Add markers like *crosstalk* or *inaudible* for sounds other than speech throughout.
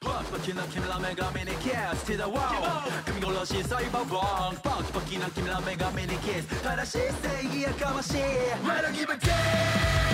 Punk fucking up Kim Lame got many kids to the wall Kim Gola she say bang bang Punk fucking up Kim Lame got many kids Tada she say yeah come on she Where to give a damn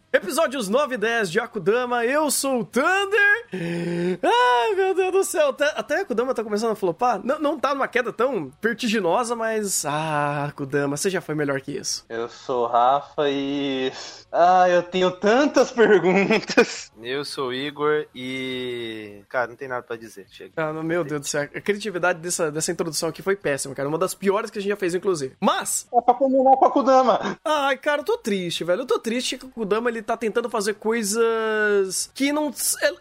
Episódios 9 e 10 de Akudama, eu sou o Thunder. Ai, meu Deus do céu. Até, até Akudama tá começando a flopar. Não, não tá numa queda tão vertiginosa, mas. Ah, Akudama, você já foi melhor que isso. Eu sou o Rafa e. Ah, eu tenho tantas perguntas. Eu sou o Igor e. Cara, não tem nada pra dizer. Chega. Ah, meu Deus do céu. A criatividade dessa, dessa introdução aqui foi péssima, cara. Uma das piores que a gente já fez, inclusive. Mas. É pra combinar com a Kudama. Ai, cara, eu tô triste, velho. Eu tô triste que o Kudama ele tá tentando fazer coisas que não.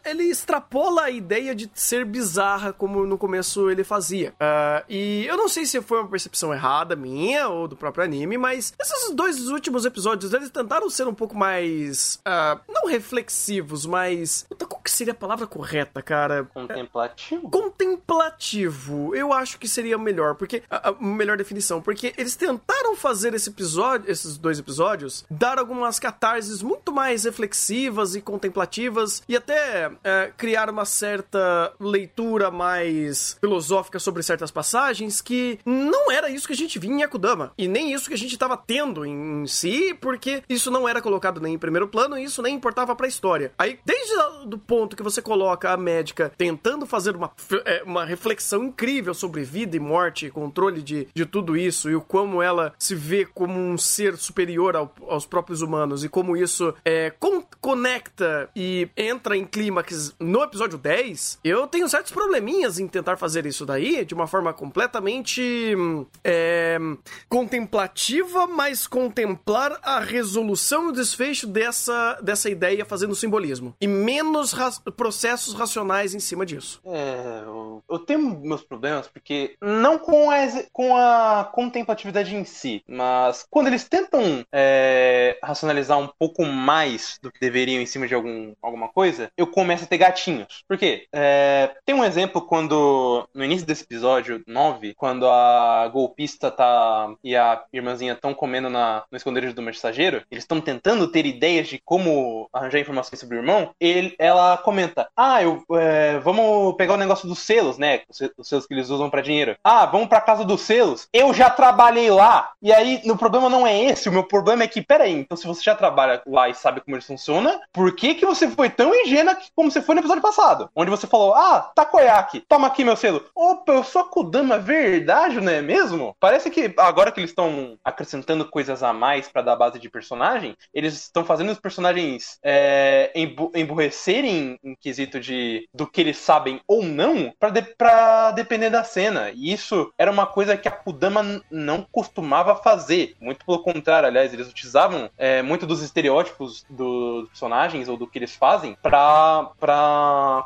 Ele extrapola a ideia de ser bizarra como no começo ele fazia. Uh, e eu não sei se foi uma percepção errada minha ou do próprio anime, mas esses dois últimos episódios eles tentaram ser um pouco mais. Uh, não reflexivos, mas. Qual que seria a palavra correta, cara? Contemplativo? Contemplativo. Eu acho que seria melhor, porque. A, a melhor definição. Porque eles tentaram fazer esse episódio, esses dois episódios, dar algumas catarses muito mais reflexivas e contemplativas e até é, criar uma certa leitura mais filosófica sobre certas passagens que não era isso que a gente via em Akudama e nem isso que a gente estava tendo em si, porque isso não era colocado nem em primeiro plano e isso nem importava para a história. Aí, desde o ponto que você coloca a médica tentando fazer uma, é, uma reflexão incrível sobre vida e morte, controle de, de tudo isso e o como ela se vê como um ser superior ao, aos próprios humanos e como isso é, con conecta e entra em clímax no episódio 10, eu tenho certos probleminhas em tentar fazer isso daí de uma forma completamente é, contemplativa, mas contemplar a resolução e desfecho dessa, dessa ideia fazendo simbolismo. E menos ra processos racionais em cima disso. É, eu, eu tenho meus problemas porque não com a, com a contemplatividade em si, mas quando eles tentam é, racionalizar um pouco mais do que deveriam em cima de algum, alguma coisa, eu começo a ter gatinhos. Por quê? É, tem um exemplo quando, no início desse episódio 9, quando a golpista tá e a irmãzinha estão comendo na, no esconderijo do mensageiro, eles estão tentando ter ideias de como arranjar informações sobre o irmão, ele, ela comenta, ah, eu, é, vamos pegar o negócio dos selos, né? Os selos que eles usam para dinheiro. Ah, vamos pra casa dos selos. Eu já trabalhei lá. E aí, o problema não é esse, o meu problema é que, peraí, então se você já trabalha lá e sabe como eles funciona, por que que você foi tão ingênua como você foi no episódio passado? Onde você falou, ah, takoyaki, toma aqui meu selo. Opa, eu sou a Kudama, verdade, não é mesmo? Parece que agora que eles estão acrescentando coisas a mais para dar base de personagem, eles estão fazendo os personagens é, emburrecerem em quesito de do que eles sabem ou não para de, depender da cena. E isso era uma coisa que a Kudama não costumava fazer. Muito pelo contrário, aliás, eles utilizavam é, muito dos estereótipos dos personagens ou do que eles fazem pra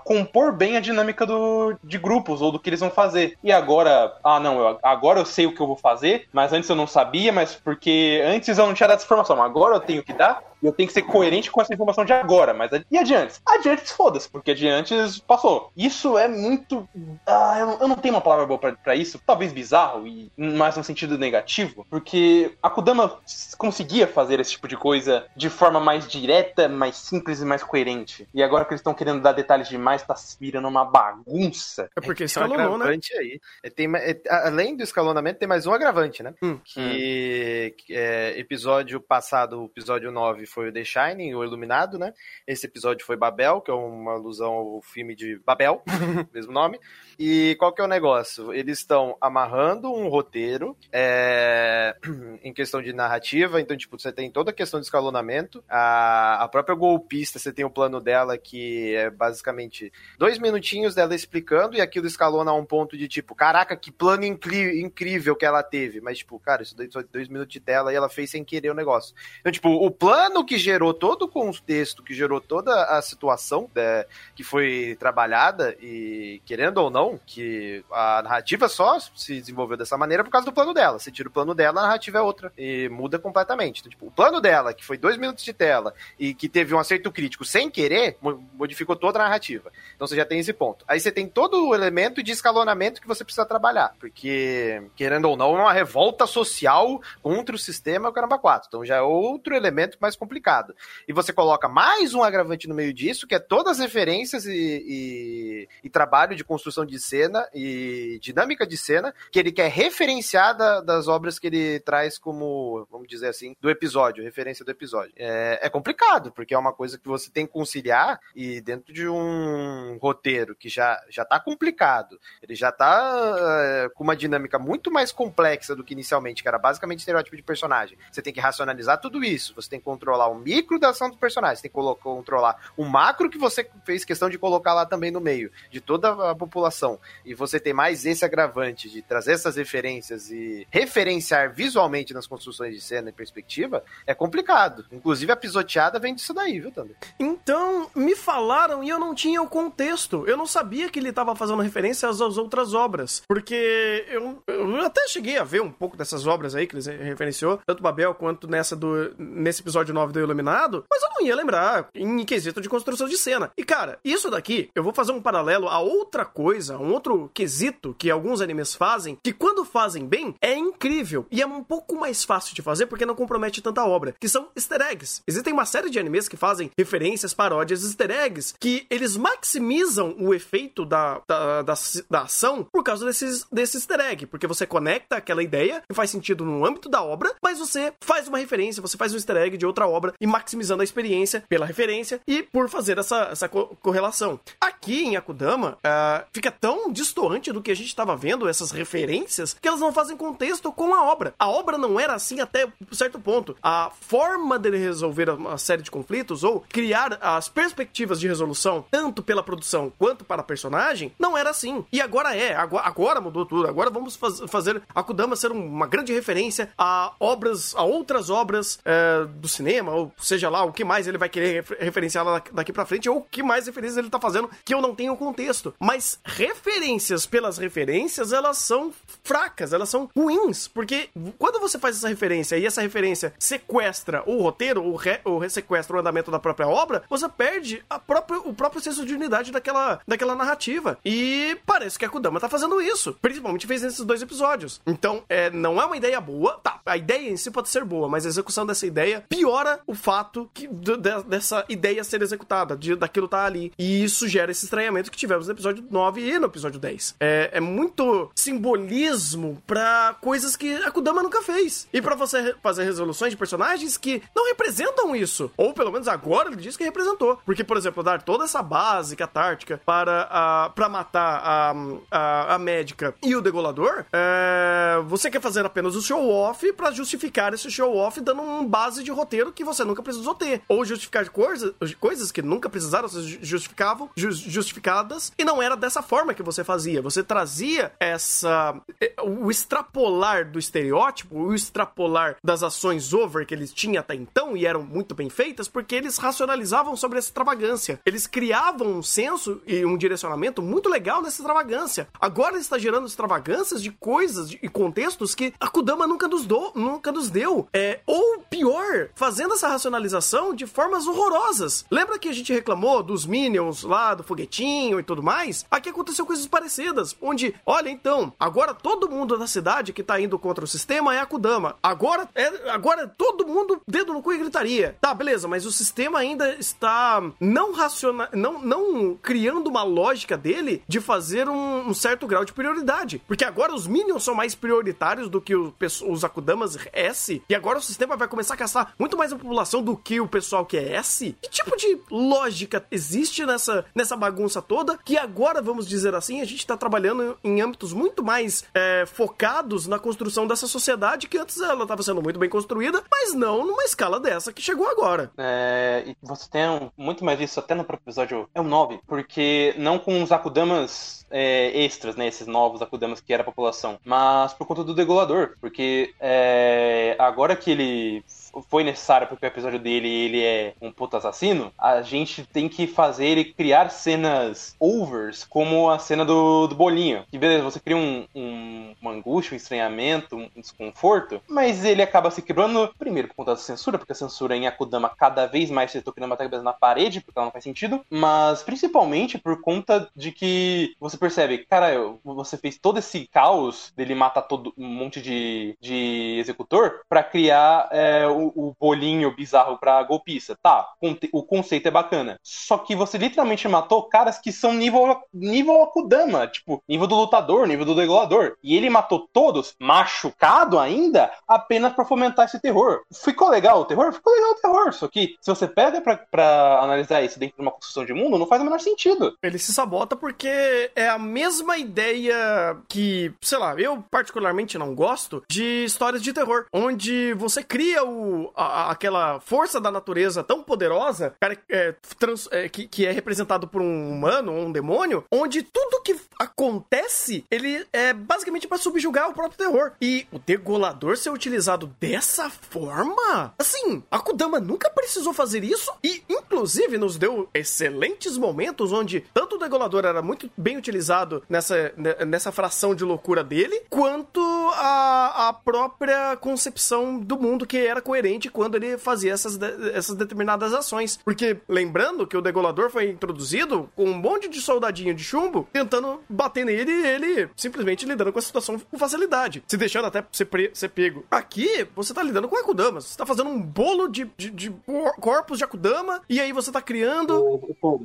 compor bem a dinâmica do, de grupos ou do que eles vão fazer. E agora, ah não, eu, agora eu sei o que eu vou fazer, mas antes eu não sabia, mas porque antes eu não tinha dado essa informação, agora eu tenho que dar e eu tenho que ser coerente com essa informação de agora. Mas e adiante? Adiante, foda-se, porque adiante passou. Isso é muito. Ah, eu, eu não tenho uma palavra boa para isso. Talvez bizarro, e mais no sentido negativo. Porque a Kudama conseguia fazer esse tipo de coisa de forma mais direta, mais simples e mais coerente. E agora que eles estão querendo dar detalhes demais, tá se virando uma bagunça. É porque escalonou, né? Aí. É, tem, é, além do escalonamento, tem mais um agravante, né? Hum. Que hum. É, episódio passado, episódio 9, foi o The Shining, o Iluminado, né? Esse episódio foi Babel, que é uma alusão ao filme de Babel, *laughs* mesmo nome. E qual que é o negócio? Eles estão amarrando um roteiro é, *clears throat* em questão de narrativa, então, tipo, você tem toda a questão de escalonamento, a, a própria golpista, você tem o plano dela que é basicamente dois minutinhos dela explicando e aquilo escalona a um ponto de tipo, caraca, que plano incrível que ela teve. Mas, tipo, cara, isso só dois minutos de tela e ela fez sem querer o negócio. Então, tipo, o plano que gerou todo o contexto, que gerou toda a situação né, que foi trabalhada, e querendo ou não, que a narrativa só se desenvolveu dessa maneira por causa do plano dela. Se tira o plano dela, a narrativa é outra. E muda completamente. Então, tipo, o plano dela, que foi dois minutos de tela, e que teve um acerto crítico sem querer, modificou toda a narrativa. Então você já tem esse ponto. Aí você tem todo o elemento de escalonamento que você precisa trabalhar. Porque, querendo ou não, é uma revolta social contra o sistema caramba 4. Então já é outro elemento mais complicado. E você coloca mais um agravante no meio disso, que é todas as referências e, e, e trabalho de construção de cena e dinâmica de cena que ele quer referenciar da, das obras que ele traz como, vamos dizer assim, do episódio, referência do episódio. É, é complicado, porque é uma coisa que você tem que conciliar e dentro de um roteiro que já, já tá complicado, ele já tá é, com uma dinâmica muito mais complexa do que inicialmente, que era basicamente estereótipo de personagem. Você tem que racionalizar tudo isso, você tem que controlar o micro da ação do personagem, você tem que controlar o macro que você fez questão de colocar lá também no meio, de toda a população. E você tem mais esse agravante de trazer essas referências e referenciar visualmente nas construções de cena e perspectiva, é complicado. Inclusive a pisoteada vem disso daí, viu, Thunder? Então, me falaram e eu não tinha o contexto. Eu não sabia que ele estava fazendo referência às, às, outras obras. Porque eu, eu até cheguei a ver um pouco dessas obras aí que ele referenciou, tanto Babel quanto nessa do nesse episódio 9 do Iluminado, mas eu não ia lembrar em quesito de construção de cena. E cara, isso daqui, eu vou fazer um paralelo a outra coisa, um outro quesito que alguns animes fazem, que quando fazem bem, é incrível. E é um pouco mais fácil de fazer porque não compromete tanta obra, que são easter eggs. Existem uma série de animes que fazem referências, paródias, easter eggs, que eles maximizam o efeito da, da, da, da ação por causa desses, desse easter egg, porque você conecta aquela ideia que faz sentido no âmbito da obra, mas você faz uma referência, você faz um easter egg de outra obra e maximizando a experiência pela referência e por fazer essa, essa co correlação. Aqui em Akudama, uh, fica tão distoante do que a gente estava vendo, essas referências, que elas não fazem contexto com a obra. A obra não era assim até certo ponto. A forma dele resolver uma série de conflitos ou criar as perspectivas de resolução, tanto pela produção quanto para a personagem, não era assim. E agora é, agora, agora mudou tudo. Agora vamos faz, fazer Akudama ser uma grande referência a obras, a outras obras é, do cinema, ou seja lá, o que mais ele vai querer referenciar daqui para frente, ou o que mais referências ele tá fazendo que eu não tenho contexto. Mas referências pelas referências, elas são fracas, elas são ruins, porque quando você faz essa referência e essa referência sequestra o roteiro, ou, re, ou sequestra o andamento da própria obra, você perde própria, o próprio senso de unidade daquela, daquela narrativa. E parece que a Kudama tá fazendo isso, principalmente fez nesses dois episódios. Então, é, não é uma ideia boa, tá, a ideia em si pode ser boa, mas a execução dessa ideia piora o fato que, de, dessa ideia ser executada, de, daquilo tá ali. E isso gera esse estranhamento que tivemos no episódio 9 e no episódio 10. É, é muito simbolismo para coisas que a Kudama nunca fez. E para você fazer resoluções de personagens que não representam isso. Ou pelo menos agora ele diz que representou. Porque, por exemplo, dar toda essa base catártica para, a, para matar a, a, a médica e o degolador, é, você quer fazer apenas o show-off para justificar esse show-off dando uma base de roteiro que você nunca precisou ter. Ou justificar coisas, coisas que nunca precisaram justificavam, justificadas, e não era dessa forma que você fazia. Você trazia essa. Eh, o extrapolar do estereótipo, o extrapolar das ações over que eles tinham até então e eram muito bem feitas, porque eles racionalizavam sobre essa extravagância. Eles criavam um senso e um direcionamento muito legal nessa extravagância. Agora está gerando extravagâncias de coisas e contextos que a Kudama nunca nos, do, nunca nos deu. É, ou pior, fazendo essa racionalização de formas horrorosas. Lembra que a gente reclamou dos Minions lá, do foguetinho e tudo mais? Aqui aconteceu coisas parecidas, onde, olha então, agora todo mundo da cidade que tá indo contra o sistema é a Kudama. Agora, é, agora todo mundo dedo no cu e gritaria. Tá, beleza, mas o sistema ainda está não racional, não, não criando uma lógica dele de fazer um, um, certo grau de prioridade. Porque agora os Minions são mais prioritários do que o, os Akudamas S, e agora o sistema vai começar a caçar muito mais a população do que o pessoal que é S. Que tipo de lógica existe nessa, nessa bagunça toda? Que agora, vamos dizer assim, a gente tá trabalhando em âmbitos muito mais é, focados na construção dessa sociedade que antes ela estava sendo muito bem construída, mas não numa escala dessa que chegou agora. É, e você tem muito mais disso até no próprio episódio é o 9, porque não com os Akudamas é, extras, né, esses novos Akudamas que era a população, mas por conta do degolador, porque é, agora que ele foi necessária porque o episódio dele ele é um puto assassino, a gente tem que fazer ele criar cenas overs, como a cena do, do bolinho. Que beleza, você cria um, um, uma angústia, um estranhamento, um desconforto, mas ele acaba se quebrando, primeiro por conta da censura, porque a censura em Akudama cada vez mais se tocando uma cabeça na parede, porque ela não faz sentido, mas principalmente por conta de que você percebe, cara, você fez todo esse caos dele matar todo um monte de, de executor para criar é, o, bolinho bizarro pra golpista. Tá, o conceito é bacana. Só que você literalmente matou caras que são nível, nível Akudama, tipo, nível do lutador, nível do regulador. E ele matou todos, machucado ainda, apenas para fomentar esse terror. Ficou legal o terror? Ficou legal o terror. Só que se você pega pra, pra analisar isso dentro de uma construção de mundo, não faz o menor sentido. Ele se sabota porque é a mesma ideia que, sei lá, eu particularmente não gosto de histórias de terror, onde você cria o, a, aquela força da natureza tão poderosa, cara, é, trans, é, que, que é representado por um humano ou um demônio, onde tudo que acontece, ele é basicamente para subjugar o próprio terror. E o degolador ser utilizado dessa forma, assim, a Kudama nunca precisou fazer isso e, inclusive, nos deu excelentes momentos onde tanto degolador era muito bem utilizado nessa, nessa fração de loucura dele, quanto a, a própria concepção do mundo que era coerente quando ele fazia essas, essas determinadas ações. Porque, lembrando que o degolador foi introduzido com um monte de soldadinho de chumbo tentando bater nele e ele simplesmente lidando com a situação com facilidade, se deixando até ser, ser pego. Aqui, você tá lidando com Akudamas, você tá fazendo um bolo de, de, de corpos de Akudama e aí você tá criando.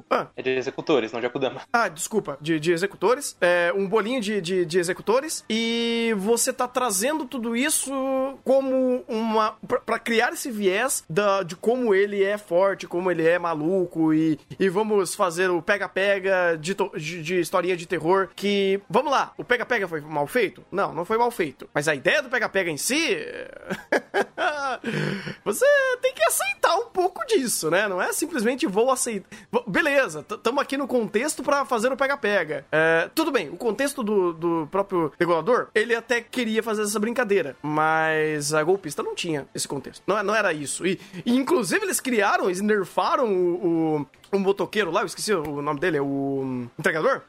Ah. É de executores, não de Akudama. Ah, desculpa, de, de executores. É, um bolinho de, de, de executores e você tá trazendo tudo isso como uma. para criar esse viés da, de como ele é forte, como ele é maluco e, e vamos fazer o pega-pega de, de, de historinha de terror que. Vamos lá, o pega-pega foi mal feito? Não, não foi mal feito. Mas a ideia do pega-pega em si. *laughs* você tem que aceitar um pouco disso, né? Não é simplesmente vou aceitar. Beleza, estamos aqui no contexto para fazer o pega-pega. É, tudo bem, o contexto do, do próprio regulador, ele até queria fazer essa brincadeira, mas a golpista não tinha esse contexto. Não, não era isso. E, e inclusive eles criaram, eles nerfaram o, o um motoqueiro lá, eu esqueci o nome dele, é o entregador?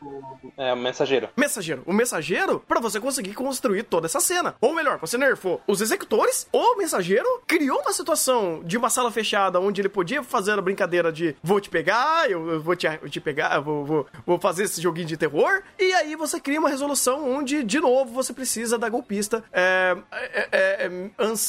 É, o mensageiro. Mensageiro. O mensageiro, para você conseguir construir toda essa cena. Ou melhor, você nerfou os executores, o mensageiro criou uma situação de uma sala fechada onde ele podia fazer a brincadeira de vou te pegar, eu, vou te, te pegar, vou, vou, vou, fazer esse joguinho de terror. E aí você cria uma resolução onde, de novo, você precisa da golpista é, é, é,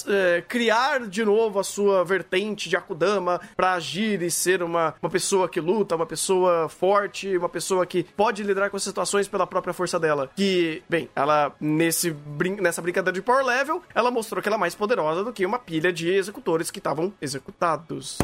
é criar de novo a sua vertente de Akudama para agir e ser uma, uma pessoa pessoa que luta, uma pessoa forte, uma pessoa que pode lidar com as situações pela própria força dela. Que, bem, ela, nesse brin nessa brincadeira de power level, ela mostrou que ela é mais poderosa do que uma pilha de executores que estavam executados.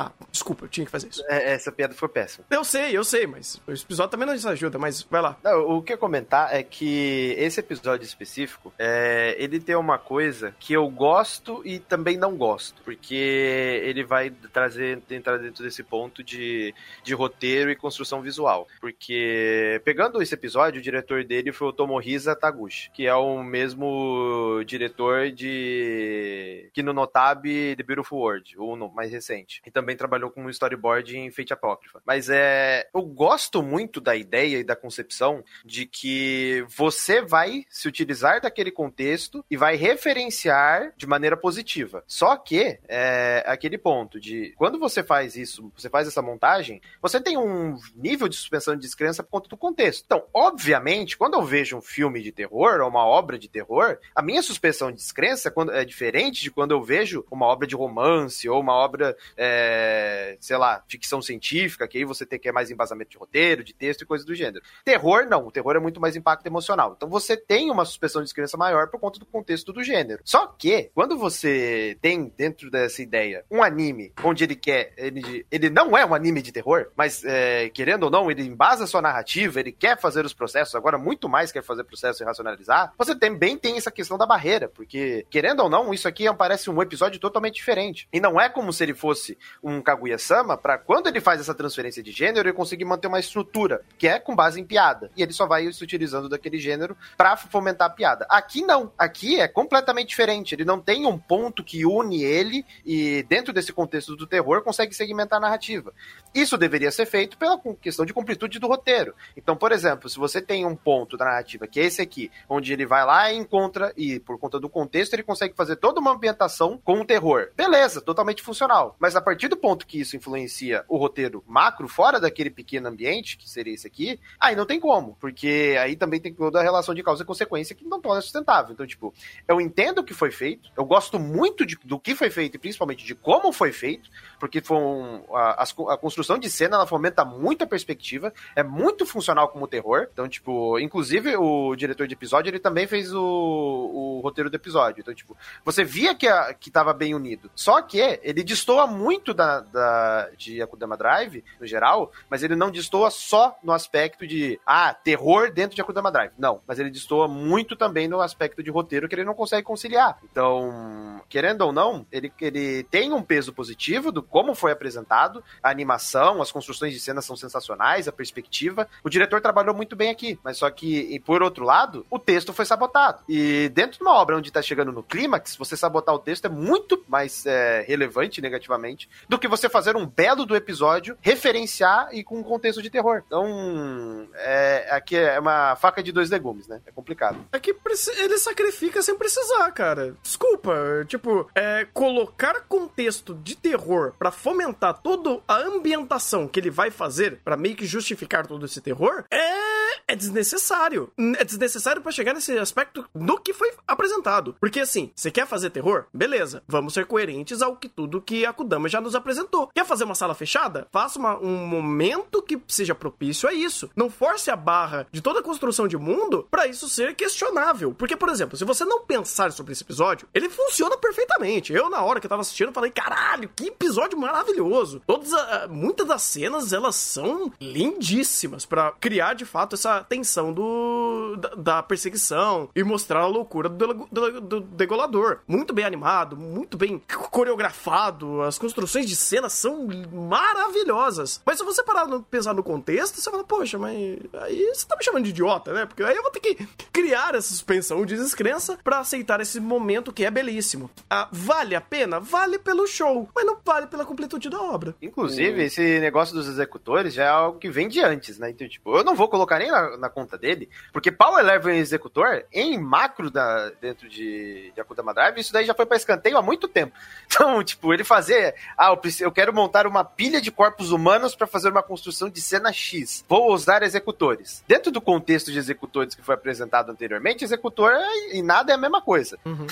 Ah, desculpa, eu tinha que fazer isso. É, essa piada foi péssima. Eu sei, eu sei, mas o episódio também não nos ajuda, mas vai lá. Não, o que eu comentar é que esse episódio específico, é, ele tem uma coisa que eu gosto e também não gosto, porque ele vai trazer, entrar dentro desse ponto de, de roteiro e construção visual. Porque, pegando esse episódio, o diretor dele foi o Tomohisa Taguchi, que é o mesmo diretor de que no Notab The Beautiful World, o mais recente. Então, também trabalhou com storyboard em Fate Apócrifa. Mas é. Eu gosto muito da ideia e da concepção de que você vai se utilizar daquele contexto e vai referenciar de maneira positiva. Só que é aquele ponto de quando você faz isso, você faz essa montagem, você tem um nível de suspensão de descrença por conta do contexto. Então, obviamente, quando eu vejo um filme de terror ou uma obra de terror, a minha suspensão de descrença é diferente de quando eu vejo uma obra de romance ou uma obra. É, é, sei lá, ficção científica, que aí você tem que é mais embasamento de roteiro, de texto e coisas do gênero. Terror, não. O terror é muito mais impacto emocional. Então você tem uma suspensão de descrença maior por conta do contexto do gênero. Só que, quando você tem dentro dessa ideia um anime onde ele quer. Ele, ele não é um anime de terror, mas é, querendo ou não, ele embasa sua narrativa, ele quer fazer os processos, agora muito mais quer fazer processo e racionalizar. Você também tem essa questão da barreira, porque, querendo ou não, isso aqui parece um episódio totalmente diferente. E não é como se ele fosse um Kaguya-sama para quando ele faz essa transferência de gênero, ele conseguir manter uma estrutura, que é com base em piada. E ele só vai se utilizando daquele gênero para fomentar a piada. Aqui não. Aqui é completamente diferente. Ele não tem um ponto que une ele e, dentro desse contexto do terror, consegue segmentar a narrativa. Isso deveria ser feito pela questão de completude do roteiro. Então, por exemplo, se você tem um ponto da narrativa, que é esse aqui, onde ele vai lá e encontra, e por conta do contexto, ele consegue fazer toda uma ambientação com o terror. Beleza, totalmente funcional. Mas a partir do ponto que isso influencia o roteiro macro, fora daquele pequeno ambiente, que seria esse aqui, aí não tem como. Porque aí também tem toda a relação de causa e consequência que não torna sustentável. Então, tipo, eu entendo o que foi feito, eu gosto muito de, do que foi feito e principalmente de como foi feito, porque foi um, a, a, construção de cena ela fomenta muito a perspectiva, é muito funcional como terror. Então, tipo, inclusive o diretor de episódio ele também fez o, o roteiro do episódio. Então, tipo, você via que, a, que tava bem unido. Só que ele destoa muito da, da, de Akudama Drive, no geral, mas ele não destoa só no aspecto de, ah, terror dentro de Akudama Drive. Não, mas ele destoa muito também no aspecto de roteiro que ele não consegue conciliar. Então, querendo ou não, ele, ele tem um peso positivo do como foi apresentado, a animação, as construções de cena são sensacionais, a perspectiva. O diretor trabalhou muito bem aqui, mas só que, por outro lado, o texto foi sabotado. E dentro de uma obra onde está chegando no clímax, você sabotar o texto é muito mais é, relevante negativamente do que você fazer um belo do episódio, referenciar e com um contexto de terror. Então, é, aqui é uma faca de dois legumes, né? É complicado. É que ele sacrifica sem precisar, cara. Desculpa, tipo, é, colocar contexto de terror para fomentar toda a ambientação que ele vai fazer para meio que justificar todo esse terror é, é desnecessário. É desnecessário para chegar nesse aspecto do que foi apresentado. Porque assim, você quer fazer terror? Beleza, vamos ser coerentes ao que tudo que a Kudama já nos apresentou. Quer fazer uma sala fechada? Faça uma, um momento que seja propício a isso. Não force a barra de toda a construção de mundo para isso ser questionável. Porque, por exemplo, se você não pensar sobre esse episódio, ele funciona perfeitamente. Eu, na hora que eu tava assistindo, falei, caralho, que episódio maravilhoso. Todas, a, muitas das cenas, elas são lindíssimas para criar, de fato, essa tensão do, da, da perseguição e mostrar a loucura do, do, do, degolador. Muito bem animado, muito bem coreografado, as construções de cena são maravilhosas. Mas se você parar pra pensar no contexto, você fala, poxa, mas aí você tá me chamando de idiota, né? Porque aí eu vou ter que criar essa suspensão de descrença para aceitar esse momento que é belíssimo. Ah, vale a pena? Vale pelo show, mas não vale pela completude da obra. Inclusive, hum. esse negócio dos executores já é algo que vem de antes, né? Então, tipo, eu não vou colocar nem na, na conta dele, porque Power Level executor, em macro da, dentro de, de Akudama Drive, isso daí já foi para escanteio há muito tempo. *laughs* Então, tipo, ele fazer, ah, eu, eu quero montar uma pilha de corpos humanos para fazer uma construção de cena X. Vou usar executores. Dentro do contexto de executores que foi apresentado anteriormente, executor e nada é a mesma coisa. Uhum.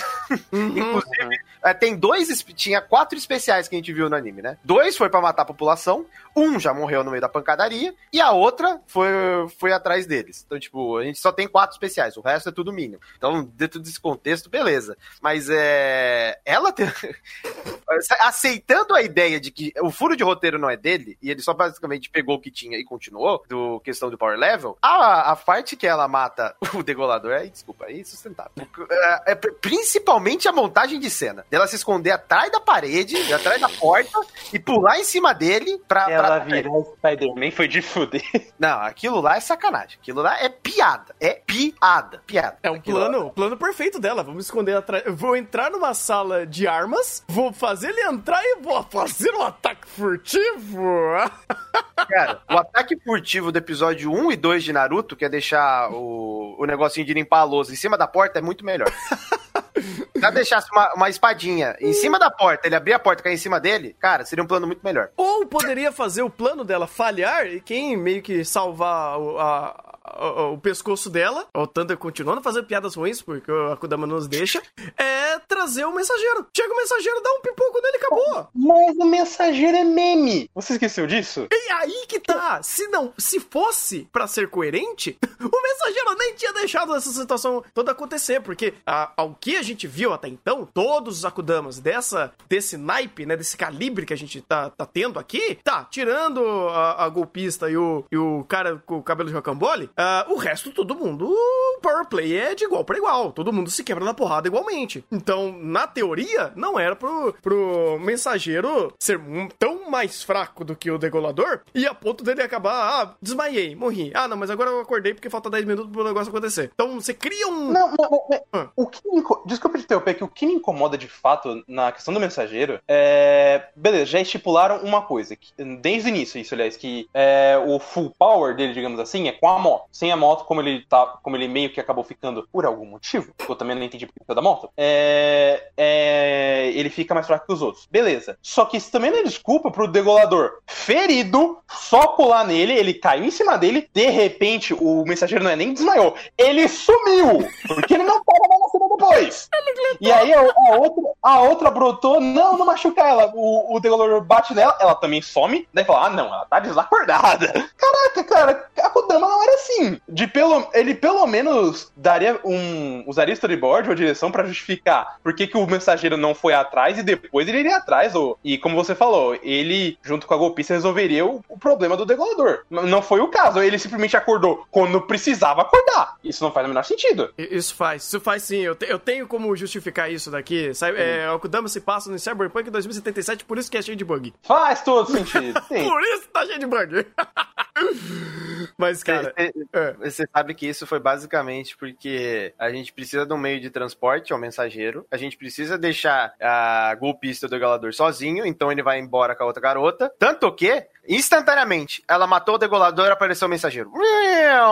*laughs* Inclusive, é, tem dois, tinha quatro especiais que a gente viu no anime, né? Dois foi para matar a população, um já morreu no meio da pancadaria e a outra foi, foi atrás deles. Então, tipo, a gente só tem quatro especiais, o resto é tudo mínimo. Então, dentro desse contexto, beleza. Mas é. Ela tem... *laughs* aceitando a ideia de que o furo de roteiro não é dele, e ele só basicamente pegou o que tinha e continuou, do questão do power level, a, a parte que ela mata *laughs* o degolador, aí, desculpa, é sustentável. É, é, principalmente a montagem de cena. Dela se esconder atrás da parede, atrás da porta, e pular em cima dele pra. Ela pra... virar Spider-Man foi de fuder. Não, aquilo lá é sacanagem. Aquilo lá é piada. É piada. Piada. É um aquilo plano, lá... plano perfeito dela. Vamos esconder atrás. Vou entrar numa sala de armas, vou fazer ele entrar e vou fazer um ataque furtivo. *laughs* Cara, o ataque furtivo do episódio 1 e 2 de Naruto, que é deixar o, o negocinho de limpar a lousa em cima da porta, é muito melhor. *laughs* Se deixasse uma, uma espadinha em cima da porta, ele abrir a porta e cair em cima dele, cara, seria um plano muito melhor. Ou poderia fazer o plano dela falhar e quem meio que salvar a, o, o, pescoço dela, o Thunder continuando fazendo piadas ruins, porque a Kudama nos deixa, é trazer o mensageiro. Chega o mensageiro, dá um pipoco nele e acabou. Mas o mensageiro é meme. Você esqueceu disso? E aí que tá. Se não, se fosse para ser coerente, *laughs* o mensageiro nem tinha deixado essa situação toda acontecer, porque a, ao que a gente viu até então, todos os Akudamas dessa, desse naipe, né, desse calibre que a gente tá, tá tendo aqui, tá, tirando a, a golpista e o, e o cara com o cabelo de rocambole, uh, o resto, todo mundo, power play é de igual para igual. Todo mundo se quebra na porrada igualmente. Então, na teoria, não era pro, pro mensageiro ser tão mais fraco do que o degolador e a ponto dele acabar, ah, desmaiei, morri. Ah, não, mas agora eu acordei porque falta 10 minutos pro negócio acontecer. Então, você cria um... Não, não, não ah. o que... Desculpa te interromper, que o que me incomoda de fato na questão do mensageiro é... Beleza, já estipularam uma coisa, que, desde o início isso, aliás, que é, o full power dele, digamos assim, é com a moto. Sem a moto, como ele tá, como ele meio que acabou ficando por algum motivo, eu também não entendi por da moto, é, é, ele fica mais fraco que os outros. Beleza. Só que isso também não é desculpa pro degolador ferido, só pular nele, ele caiu em cima dele, de repente o mensageiro não é nem desmaiou, ele sumiu! Porque ele não tava mais na cena depois. *laughs* E aí a, a, outra, a outra brotou, não, não machuca ela. O, o degolador bate nela, ela também some, daí fala, ah não, ela tá desacordada. *laughs* Caraca, cara, a Kodama não era assim. De pelo, ele pelo menos daria um. usaria storyboard ou direção para justificar por que, que o mensageiro não foi atrás e depois ele iria atrás. Ou, e como você falou, ele, junto com a golpista, resolveria o, o problema do degolador. Não foi o caso, ele simplesmente acordou quando precisava acordar. Isso não faz o menor sentido. Isso faz, isso faz sim. Eu, te, eu tenho como justificar isso daqui. Sabe, é, o Kodama se passa no Cyberpunk 2077, por isso que é cheio de bug. Faz todo sentido. *laughs* por isso tá cheio de bug. *laughs* Mas, cara. Você, é. sabe que isso foi basicamente porque a gente precisa de um meio de transporte ao mensageiro, a gente precisa deixar a golpista do galador sozinho, então ele vai embora com a outra garota. Tanto que Instantaneamente, ela matou o degolador, apareceu o mensageiro.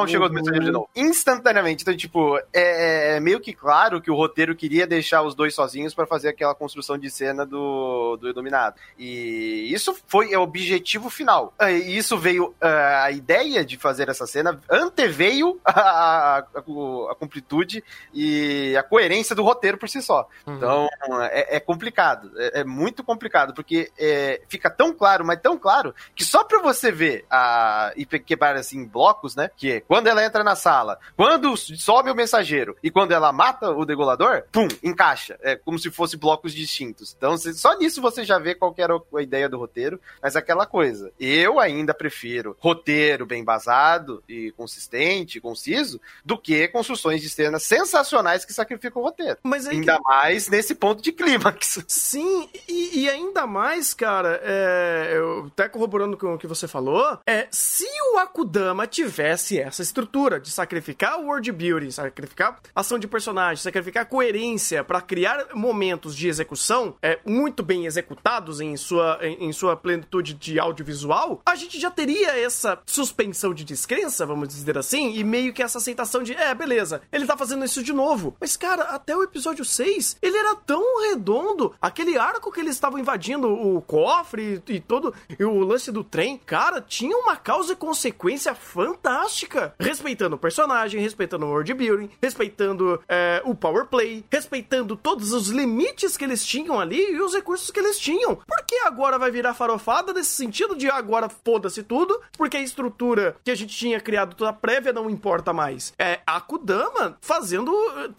Chegou uhum. o mensageiro de novo. Instantaneamente. Então, tipo, é, é, meio que claro que o roteiro queria deixar os dois sozinhos para fazer aquela construção de cena do, do Iluminado. E isso foi o objetivo final. É, e isso veio. É, a ideia de fazer essa cena anteveio a, a, a, a completude e a coerência do roteiro por si só. Uhum. Então, é, é complicado. É, é, muito complicado, porque é, fica tão claro, mas tão claro, que só pra você ver a. e quebrar assim blocos, né? Que é quando ela entra na sala, quando sobe o mensageiro e quando ela mata o degolador, pum, encaixa. É como se fosse blocos distintos. Então, só nisso você já vê qual era a ideia do roteiro. Mas aquela coisa, eu ainda prefiro roteiro bem basado e consistente, conciso, do que construções de cenas sensacionais que sacrificam o roteiro. Mas ainda que... mais nesse ponto de clímax. Sim, e, e ainda mais, cara, é, eu até corroborando com o que você falou, é se o Akudama tivesse essa estrutura de sacrificar o world building, sacrificar ação de personagem, sacrificar coerência para criar momentos de execução é, muito bem executados em sua, em, em sua plenitude de audiovisual, a gente já teria essa suspensão de descrença, vamos dizer assim, e meio que essa aceitação de, é, beleza, ele tá fazendo isso de novo. Mas, cara, até o episódio 6, ele era tão redondo, aquele arco que eles estavam invadindo o cofre e, e todo, e o lance do trem, cara, tinha uma causa e consequência fantástica. Respeitando o personagem, respeitando o world building, respeitando é, o power play, respeitando todos os limites que eles tinham ali e os recursos que eles tinham. Por que agora vai virar farofada nesse sentido de agora foda-se tudo? Porque a estrutura que a gente tinha criado toda prévia não importa mais. É a Kudama fazendo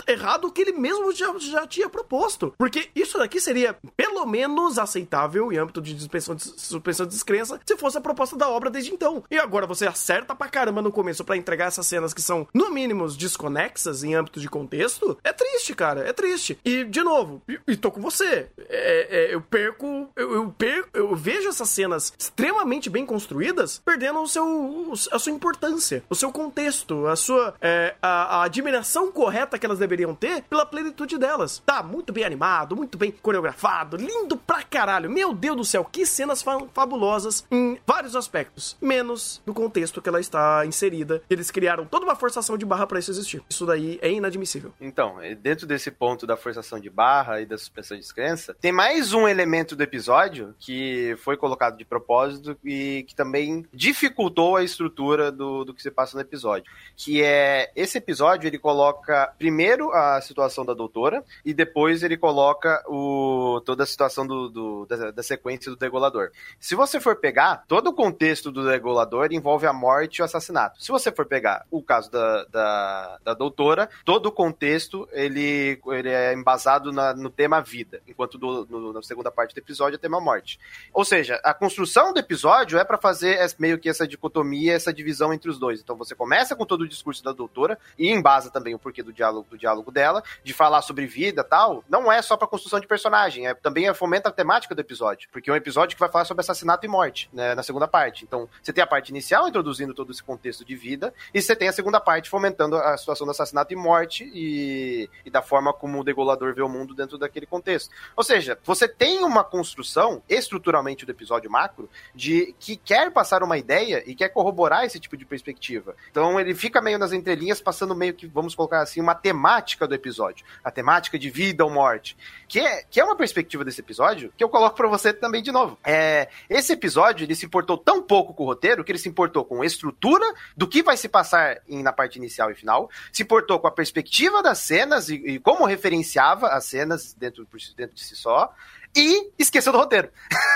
eh, errado o que ele mesmo já, já tinha proposto. Porque isso daqui seria pelo menos aceitável em âmbito de suspensão de, suspensão de descrença se fosse a proposta da obra desde então. E agora você acerta pra caramba no começo para entregar essas cenas que são, no mínimo, desconexas em âmbito de contexto. É triste, cara, é triste. E, de novo, e, tô com você. É, é, eu perco, eu, eu, perco, eu vejo essas cenas extremamente bem construídas perdendo o seu, a sua importância, o seu contexto, a sua, é, a, a admiração correta que elas deveriam ter pela plenitude delas. Tá muito bem animado, muito bem coreografado, lindo pra caralho. Meu Deus do céu, que cenas fa fabulosas em vários aspectos, menos no contexto que ela está inserida. Eles criaram toda uma forçação de barra para isso existir. Isso daí é inadmissível. Então, é, dentro desse ponto da forçação de barra e da suspensão de descrença, tem mais um elemento do episódio que foi colocado de propósito e que também dificultou a estrutura do, do que se passa no episódio. Que é esse episódio ele coloca primeiro a situação da doutora e depois ele coloca o, toda a situação do, do da, da sequência do degolador. Se você for pegar, todo o contexto do regulador envolve a morte e o assassinato. Se você for pegar o caso da, da, da doutora, todo o contexto ele, ele é embasado na, no tema vida, enquanto do, no, na segunda parte do episódio é tema morte. Ou seja, a construção do episódio é para fazer meio que essa dicotomia, essa divisão entre os dois. Então você começa com todo o discurso da doutora e embasa também o porquê do diálogo, do diálogo dela, de falar sobre vida tal. Não é só pra construção de personagem, é também é, fomenta a temática do episódio. Porque é um episódio que vai falar sobre assassinato e morte, né, na segunda parte. Então, você tem a parte inicial introduzindo todo esse contexto de vida, e você tem a segunda parte fomentando a situação do assassinato e morte e, e da forma como o degolador vê o mundo dentro daquele contexto. Ou seja, você tem uma construção estruturalmente do episódio macro de que quer passar uma ideia e quer corroborar esse tipo de perspectiva. Então ele fica meio nas entrelinhas, passando meio que, vamos colocar assim, uma temática do episódio. A temática de vida ou morte. Que é, que é uma perspectiva desse episódio que eu coloco para você também de novo. É, esse episódio ele se importou tão pouco com o roteiro que ele se importou com a estrutura do que vai se passar em, na parte inicial e final, se importou com a perspectiva das cenas e, e como referenciava as cenas dentro, dentro de si só, e esqueceu do roteiro.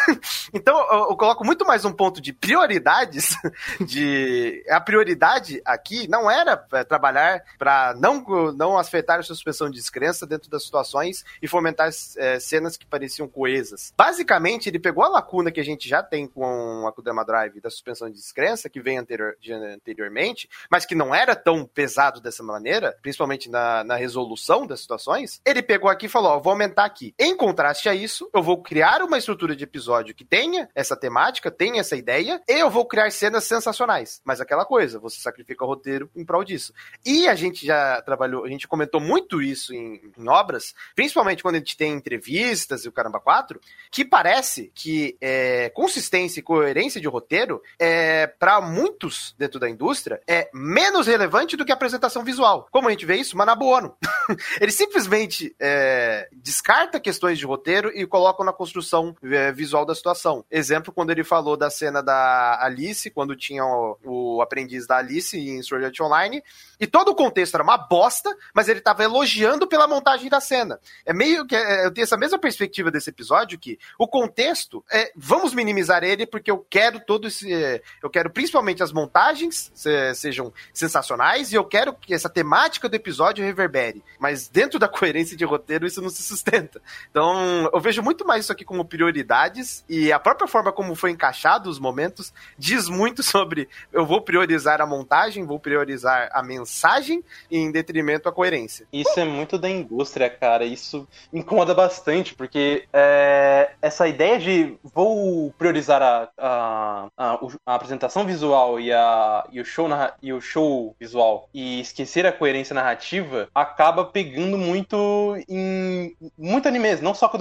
*laughs* então eu, coloco muito mais um ponto de prioridades. *laughs* De a prioridade aqui não era é, trabalhar para não não afetar a suspensão de descrença dentro das situações e fomentar é, cenas que pareciam coesas. Basicamente ele pegou a lacuna que a gente já tem com a Kudama Drive da suspensão de descrença que vem anterior, de, anteriormente, mas que não era tão pesado dessa maneira, principalmente na, na resolução das situações. Ele pegou aqui e falou: ó, vou aumentar aqui. Em contraste a isso eu vou criar uma estrutura de episódio que tenha essa temática, tenha essa ideia, e eu vou criar cenas sensacionais. Mas aquela coisa, você sacrifica o roteiro em prol disso. E a gente já trabalhou, a gente comentou muito isso em, em obras, principalmente quando a gente tem entrevistas e o Caramba 4, que parece que é, consistência e coerência de roteiro, é, para muitos dentro da indústria, é menos relevante do que a apresentação visual. Como a gente vê isso? Manabu Ono. *laughs* Ele simplesmente é, descarta questões de roteiro e colocam na construção é, visual da situação. Exemplo, quando ele falou da cena da Alice, quando tinha o, o aprendiz da Alice em Sword Art Online, e todo o contexto era uma bosta, mas ele estava elogiando pela montagem da cena. É meio que é, eu tenho essa mesma perspectiva desse episódio que o contexto é vamos minimizar ele porque eu quero todo esse eu quero principalmente as montagens se, sejam sensacionais e eu quero que essa temática do episódio reverbere, mas dentro da *laughs* coerência de roteiro isso não se sustenta. Então, eu vejo muito mais isso aqui como prioridades e a própria forma como foi encaixado os momentos diz muito *laughs* sobre eu vou priorizar a montagem, vou priorizar a mensagem em detrimento à coerência. Isso é muito da indústria, cara. Isso incomoda bastante, porque é, essa ideia de vou priorizar a, a, a, a apresentação visual e, a, e, o show e o show visual e esquecer a coerência narrativa acaba pegando muito em muito animes, não só com o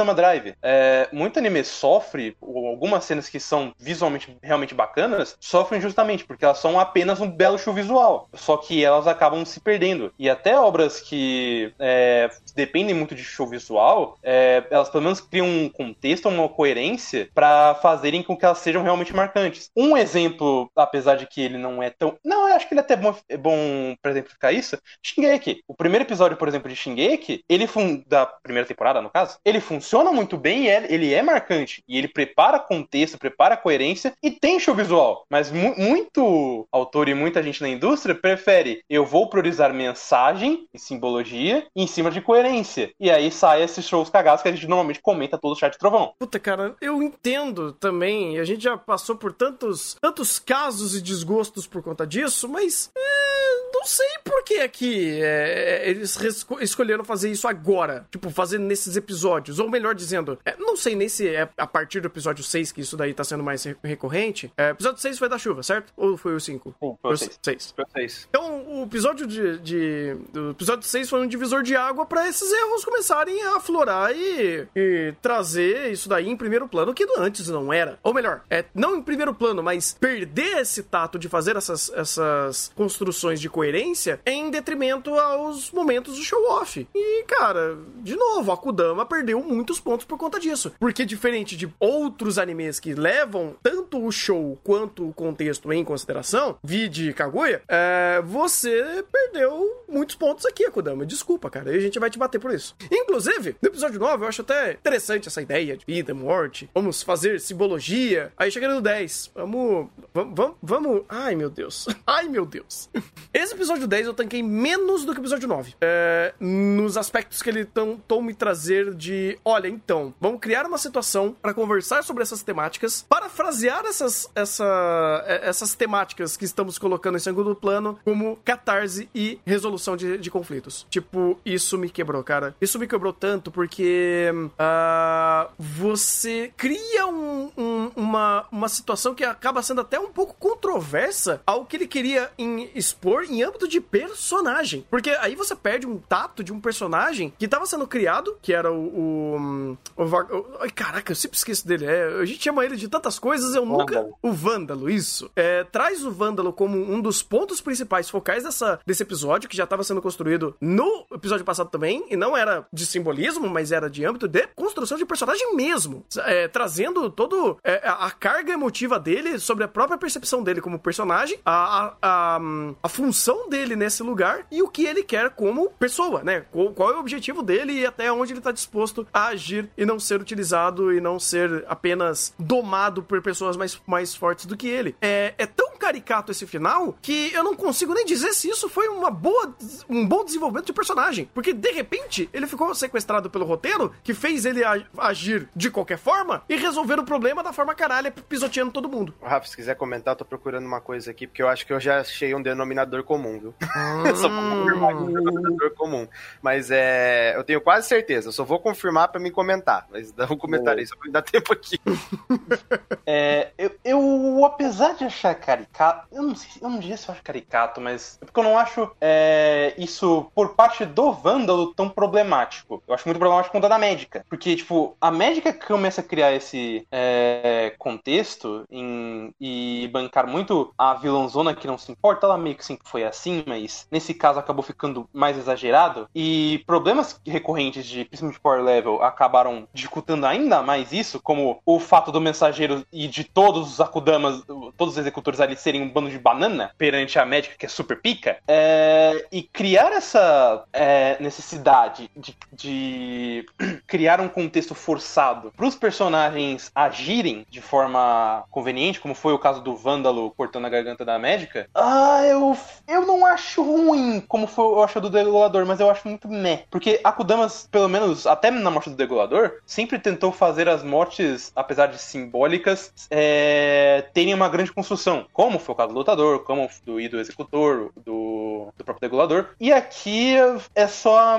É, muito anime sofre, ou algumas cenas que são visualmente realmente bacanas, sofrem justamente porque elas são apenas um belo show visual. Só que elas acabam se perdendo. E até obras que é, dependem muito de show visual, é, elas pelo menos criam um contexto, uma coerência para fazerem com que elas sejam realmente marcantes. Um exemplo, apesar de que ele não é tão. Não, eu acho que ele é até bom, é bom para exemplificar isso. Shingeki. O primeiro episódio, por exemplo, de Shingeki, ele fun... da primeira temporada, no caso, ele funciona muito bem e ele é marcante. E ele prepara contexto, prepara coerência e tem show visual. Mas mu muito autor e muita gente na indústria prefere eu vou priorizar mensagem e simbologia em cima de coerência. E aí sai esses shows cagados que a gente normalmente comenta todo o chat de trovão. Puta, cara, eu entendo também. A gente já passou por tantos, tantos casos e desgostos por conta disso, mas. É, não sei por que aqui é, eles escolheram fazer isso agora. Tipo, fazer nesses episódios. Ou melhor dizendo, é, não sei nem se é a partir do episódio 6 que isso daí tá sendo mais recorrente. É, episódio 6 foi da chuva, certo? Ou foi o 5? Sim, foi o 6. Foi o 6. Então, o episódio de, de. O episódio 6 foi um divisor de água para esses erros começarem a aflorar e, e, trazer isso daí em primeiro plano, que antes não era. Ou melhor, é não em primeiro plano, mas perder esse tato de fazer essas, essas construções de coerência em detrimento aos momentos do show-off. E, cara, de novo, a Kudama perdeu muitos pontos por conta disso. Porque, diferente de outros animes que levam tanto o show quanto o contexto em consideração, vide Kaguya, é, você perdeu muitos pontos aqui, Akudama. Desculpa, cara. E a gente vai te bater por isso. Inclusive, no episódio 9, eu acho até interessante essa ideia de vida, morte. Vamos fazer simbologia. Aí chega no 10. Vamos. Vamos. Vamos. Ai, meu Deus. *laughs* Ai, meu Deus. Esse Episódio 10 eu tanquei menos do que o episódio 9. É, nos aspectos que ele tentou me trazer de, olha, então, vamos criar uma situação para conversar sobre essas temáticas, parafrasear essas, essa, é, essas temáticas que estamos colocando em segundo plano como catarse e resolução de, de conflitos. Tipo, isso me quebrou, cara. Isso me quebrou tanto porque uh, você cria um, um, uma, uma situação que acaba sendo até um pouco controversa ao que ele queria em expor em âmbito de personagem. Porque aí você perde um tato de um personagem que estava sendo criado, que era o. o, o, o caraca, eu sempre esqueço dele. É, a gente chama ele de tantas coisas, eu nunca. O Vândalo, isso. É, traz o Vândalo como um dos pontos principais focais dessa, desse episódio, que já estava sendo construído no episódio passado também, e não era de simbolismo, mas era de âmbito de construção de personagem mesmo. É, trazendo todo é, a carga emotiva dele sobre a própria percepção dele como personagem, a, a, a, a função dele nesse lugar e o que ele quer como pessoa, né? Qual, qual é o objetivo dele e até onde ele está disposto a agir e não ser utilizado e não ser apenas domado por pessoas mais, mais fortes do que ele. É, é tão caricato esse final que eu não consigo nem dizer se isso foi uma boa, um bom desenvolvimento de personagem. Porque de repente ele ficou sequestrado pelo roteiro que fez ele agir de qualquer forma e resolver o problema da forma caralho, pisoteando todo mundo. Rafa, se quiser comentar, eu tô procurando uma coisa aqui, porque eu acho que eu já achei um denominador comum, viu? *laughs* só vou confirmar um denominador comum. Mas é. Eu tenho quase certeza, eu só vou confirmar pra me comentar. Mas dá um comentário aí, só pra me dar tempo aqui. *laughs* é, eu, eu, apesar de achar caricato, eu não sei, eu não diria se eu acho caricato, mas é porque eu não acho é, isso por parte do Vândalo tão problemático. Eu acho muito problemático com o da médica. Porque, tipo, a médica começa a criar esse é, contexto em, e bancar muito a vilãozona que não se importa, ela meio que sempre foi assim, mas nesse caso acabou ficando mais exagerado. E problemas recorrentes de, principalmente Power Level, acabaram dificultando ainda mais isso, como o fato do mensageiro e de todos os Akudamas, todos os executores ali serem um bando de banana perante a médica que é super pica. É, e criar essa é, necessidade de, de *clears throat* criar um contexto forçado para os personagens agirem de forma conveniente, como foi o caso do Vândalo cortando a garganta da médica, ah, eu, eu não acho ruim como foi, eu acho do Degolador, mas eu acho muito meh. Porque Akudamas, pelo menos até na morte do Degolador, sempre tentou fazer as mortes, apesar de simbólicas, é, terem uma grande construção. Como foi o caso do Lutador, como do Ido Executor, do, do próprio Degolador. E aqui é só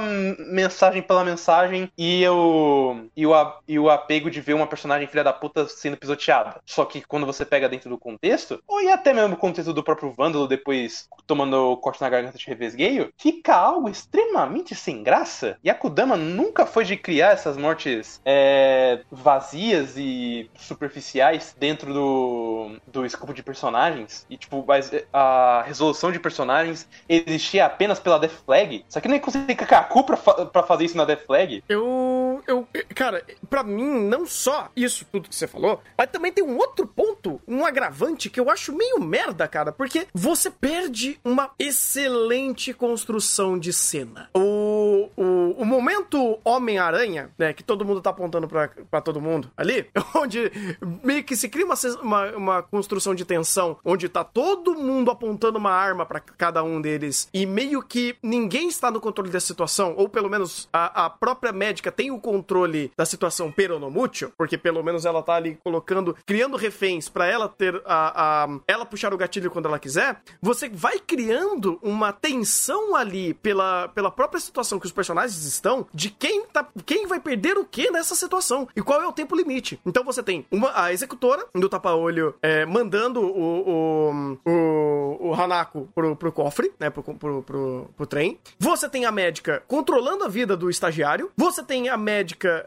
mensagem pela mensagem e, eu, e, o, e o apego de ver uma personagem filha da puta sendo pisoteada. Só que quando você pega dentro do contexto, ou e até mesmo o contexto do próprio Vândalo depois tomando corte na garganta de revesgueio, fica algo extremamente sem graça. E a Kudama nunca foi de criar essas mortes é, vazias e superficiais dentro do, do escopo de personagens. E, tipo, a resolução de personagens existia apenas pela Death Flag. Só que nem consegui Kaku pra, pra fazer isso na Death Flag. Eu. Eu cara, pra mim, não só isso tudo que você falou, mas também tem um outro ponto, um agravante que eu acho meio merda, cara, porque você perde uma excelente construção de cena. O, o, o momento Homem-Aranha, né, que todo mundo tá apontando pra todo mundo ali, *laughs* onde meio que se cria uma, uma, uma construção de tensão, onde tá todo mundo apontando uma arma para cada um deles e meio que ninguém está no controle dessa situação, ou pelo menos a, a própria médica tem o controle da situação peronomútil, porque pelo menos ela tá ali colocando, criando reféns para ela ter a, a, ela puxar o gatilho quando ela quiser, você vai criando uma tensão ali pela, pela própria situação que os personagens estão, de quem tá, quem vai perder o que nessa situação e qual é o tempo limite. Então você tem uma a executora do tapa-olho é, mandando o, o, o, o Hanako pro, pro cofre, né, pro, pro, pro, pro trem. Você tem a médica controlando a vida do estagiário. Você tem a médica,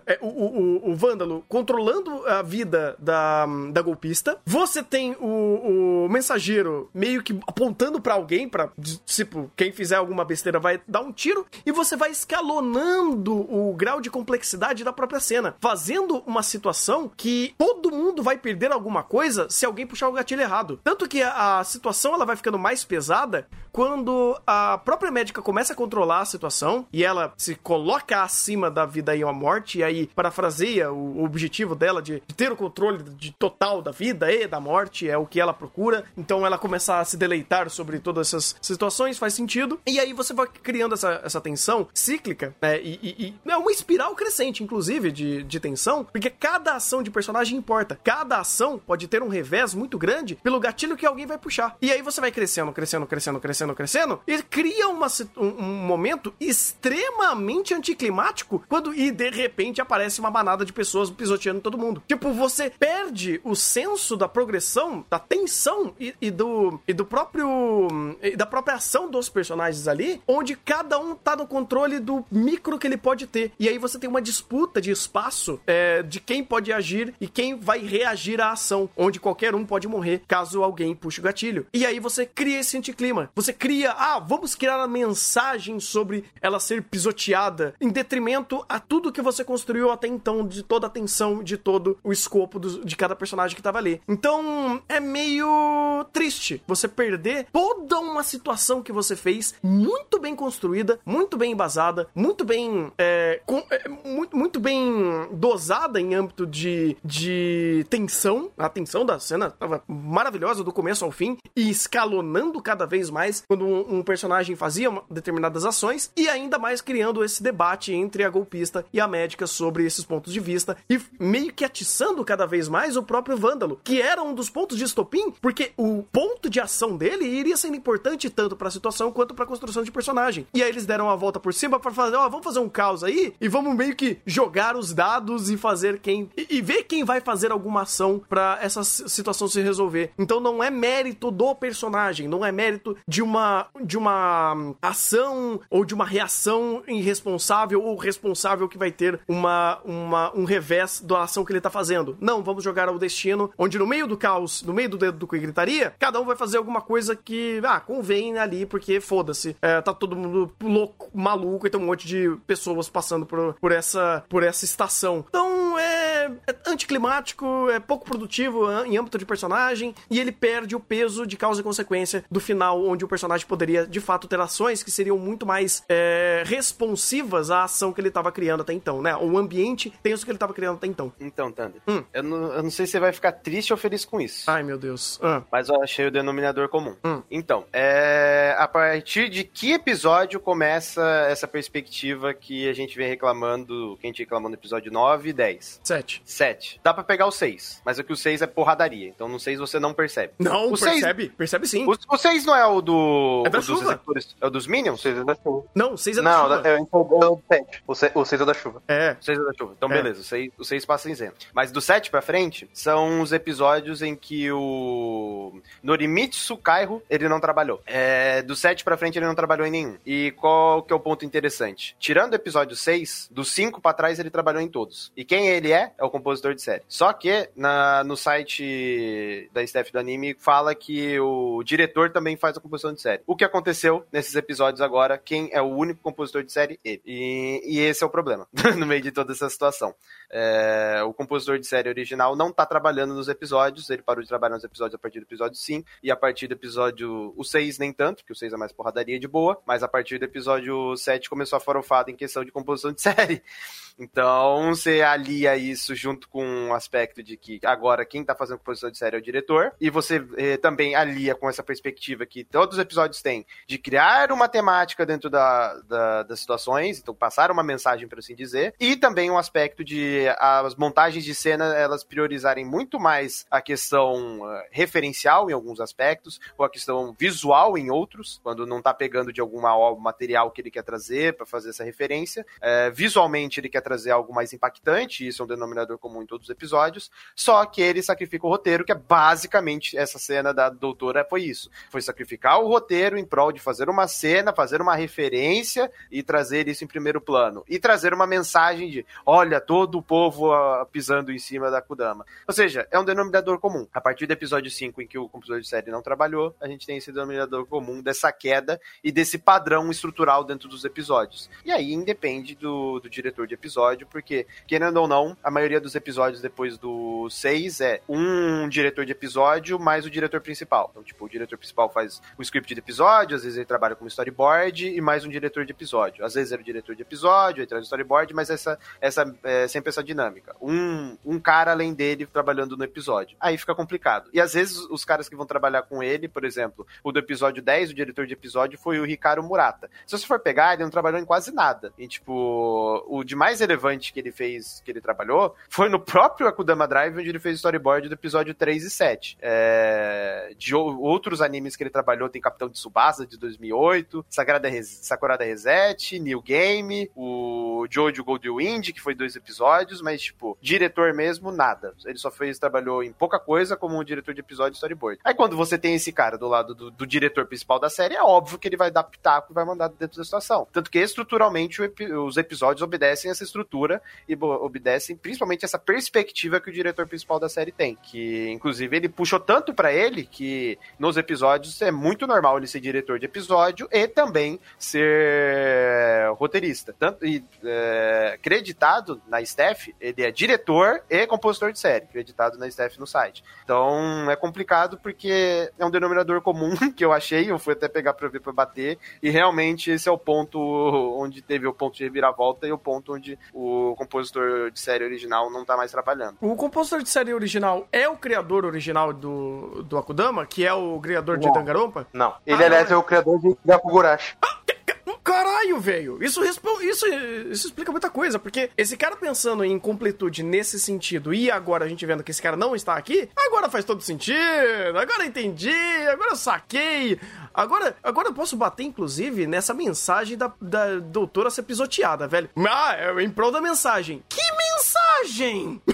é, o, o, o vândalo, controlando a vida da, da golpista. Você tem o, o mensageiro meio que apontando para alguém, para tipo, quem fizer alguma besteira vai dar um tiro. E você vai escalonando o grau de complexidade da própria cena, fazendo uma situação que todo mundo vai perder alguma coisa se alguém puxar o gatilho errado. Tanto que a, a situação ela vai ficando mais pesada quando a própria médica começa a controlar a situação e ela se coloca acima da vida e a morte, e aí parafraseia o, objetivo dela de, de, ter o controle de total da vida e da morte, é o que ela procura. Então ela começa a se deleitar sobre todas essas situações, faz sentido. E aí você vai criando essa, essa tensão cíclica, né? E, e, e é uma espiral crescente, inclusive, de, de tensão, porque cada ação de personagem importa. Cada ação pode ter um revés muito grande pelo gatilho que alguém vai puxar. E aí você vai crescendo, crescendo, crescendo, crescendo, crescendo, e cria uma, um, um momento extremamente anticlimático quando e de repente aparece uma manada de pessoas pisoteando todo mundo. Tipo, você perde o senso da progressão, da tensão e, e do e do próprio e da própria ação dos personagens ali, onde cada um tá no controle do micro que ele pode ter. E aí você tem uma disputa de espaço é, de quem pode agir e quem vai reagir à ação, onde qualquer um pode morrer caso alguém puxe o gatilho. E aí você cria esse anticlima. Você cria, ah, vamos criar a mensagem sobre ela ser pisoteada em detrimento a tudo que você construiu até então, de toda a tensão, de todo o escopo do, de cada personagem que tava ali. Então, é meio triste você perder toda uma situação que você fez, muito bem construída, muito bem embasada, muito bem. É, com, é, muito, muito bem dosada em âmbito de, de tensão. A tensão da cena tava maravilhosa do começo ao fim e escalonando cada vez mais quando um, um personagem fazia determinadas ações e ainda mais criando esse debate entre a golpista e a médica sobre esses pontos de vista e meio que atiçando cada vez mais o próprio Vândalo, que era um dos pontos de estopim, porque o ponto de ação dele iria ser importante tanto para a situação quanto para a construção de personagem. E aí eles deram a volta por cima para fazer, ó, oh, vamos fazer um caos aí e vamos meio que jogar os dados e fazer quem e, e ver quem vai fazer alguma ação para essa situação se resolver. Então não é mérito do personagem, não é mérito de uma de uma ação ou de uma reação irresponsável ou responsável que vai ter uma, uma um revés da ação que ele tá fazendo. Não, vamos jogar ao destino, onde no meio do caos, no meio do dedo do que gritaria, cada um vai fazer alguma coisa que, ah, convém ali, porque foda-se. É, tá todo mundo louco, maluco, e tem um monte de pessoas passando por, por, essa, por essa estação. Então é, é anticlimático, é pouco produtivo em âmbito de personagem, e ele perde o peso de causa e consequência do final, onde o personagem poderia de fato ter ações que seriam muito mais é, responsivas à ação que ele estava criando até então, né? O ambiente tenso que ele estava criando até então. Então, Thunder, hum. eu, não, eu, não, sei se você vai ficar triste ou feliz com isso. Ai, meu Deus. Ah. Mas eu achei o denominador comum. Hum. Então, é, a partir de que episódio começa essa perspectiva que a gente vem reclamando, que a gente reclamou no episódio 9 e 10? 7. 7. Dá pra pegar o 6, mas é que o 6 é porradaria, então no 6 você não percebe. Não, o percebe, 6... percebe sim. O, 6 não é o do... É da o chuva. É o dos Minions? O 6 é da chuva. Não, o 6 é da não, chuva. Não, é, é o 7. O 6 é da chuva. É. O 6 é da chuva. Então, é. beleza, o 6, o 6 passa isento. Mas do 7 pra frente, são os episódios em que o Norimitsu Kaiho, ele não trabalhou. É, do 7 pra frente, ele não trabalhou em nenhum. E qual que é o ponto interessante? Tirando o episódio 6, do 5 pra trás, ele trabalhou em todos. E quem ele é? É o compositor de série. Só que na, no site da staff do anime fala que o diretor também faz a composição de série. O que aconteceu nesses episódios agora, quem é o único compositor de série? Ele. E, e esse é o problema, *laughs* no meio de toda essa situação. É, o compositor de série original não tá trabalhando nos episódios, ele parou de trabalhar nos episódios a partir do episódio 5, e a partir do episódio o 6 nem tanto, porque o 6 é mais porradaria de boa, mas a partir do episódio 7 começou a farofada em questão de composição de *laughs* série. Então, você alia isso junto com o aspecto de que agora quem tá fazendo composição de série é o diretor, e você eh, também alia com essa perspectiva que todos os episódios têm de criar uma temática dentro da, da das situações, então passar uma mensagem, por assim dizer, e também um aspecto de as montagens de cena elas priorizarem muito mais a questão uh, referencial em alguns aspectos, ou a questão visual em outros, quando não tá pegando de alguma obra, material que ele quer trazer para fazer essa referência. Uh, visualmente ele quer trazer algo mais impactante, isso é um denominador comum em todos os episódios, só que ele sacrifica o roteiro, que é basicamente essa cena da doutora foi isso. Foi sacrificar o roteiro em prol de fazer uma cena, fazer uma referência e trazer isso em primeiro plano. E trazer uma mensagem de, olha, todo o povo uh, pisando em cima da Kudama. Ou seja, é um denominador comum. A partir do episódio 5, em que o compositor de série não trabalhou, a gente tem esse denominador comum dessa queda e desse padrão estrutural dentro dos episódios. E aí independe do, do diretor de episódio, porque, querendo ou não, a maioria dos episódios depois do 6 é um diretor de episódio mais o diretor principal. Então, tipo, o diretor principal faz o script de episódio, às vezes ele trabalha como storyboard e mais um diretor de episódio. Às vezes era o diretor de episódio, aí traz o storyboard, mas essa, essa é sempre essa dinâmica. Um, um cara além dele trabalhando no episódio. Aí fica complicado. E às vezes os caras que vão trabalhar com ele, por exemplo, o do episódio 10, o diretor de episódio foi o Ricardo Murata. Se você for pegar, ele não trabalhou em quase nada. E, tipo, o de mais relevante que ele fez, que ele trabalhou, foi no próprio Akudama Drive, onde ele fez storyboard do episódio 3 e 7. É... De outros animes que ele trabalhou, tem Capitão de Subasa, de 2008, Sagrada Res... Sakurada Reset, New Game, o Jojo Goldwind, que foi dois episódios, mas, tipo, diretor mesmo, nada. Ele só fez, trabalhou em pouca coisa como um diretor de episódio storyboard. Aí quando você tem esse cara do lado do, do diretor principal da série, é óbvio que ele vai dar pitaco e vai mandar dentro da situação. Tanto que estruturalmente os episódios obedecem essa estrutura e obedecem principalmente essa perspectiva que o diretor principal da série tem. Que, inclusive, ele puxou tanto para ele que nos episódios é muito normal ele ser diretor de episódio e também ser roteirista. Tanto, e é, creditado na staff, ele é diretor e compositor de série, creditado na staff no site. Então é complicado porque é um denominador comum *laughs* que eu achei, eu fui até pegar pra ver pra bater, e realmente esse é o ponto onde teve o ponto de reviravolta e o ponto onde o compositor de série original não tá mais trabalhando. O compositor de série original é o criador original do, do Akudama, que é o criador de Dangarompa? Não. Ele, ah, aliás, não. é o criador de Gakugurashi. Ah, Caralho, velho! Isso, isso, isso explica muita coisa, porque esse cara pensando em completude nesse sentido e agora a gente vendo que esse cara não está aqui, agora faz todo sentido, agora entendi, agora eu saquei. Agora, agora eu posso bater, inclusive, nessa mensagem da, da doutora ser pisoteada, velho. Ah, é em prol da mensagem. Que mensagem? *laughs*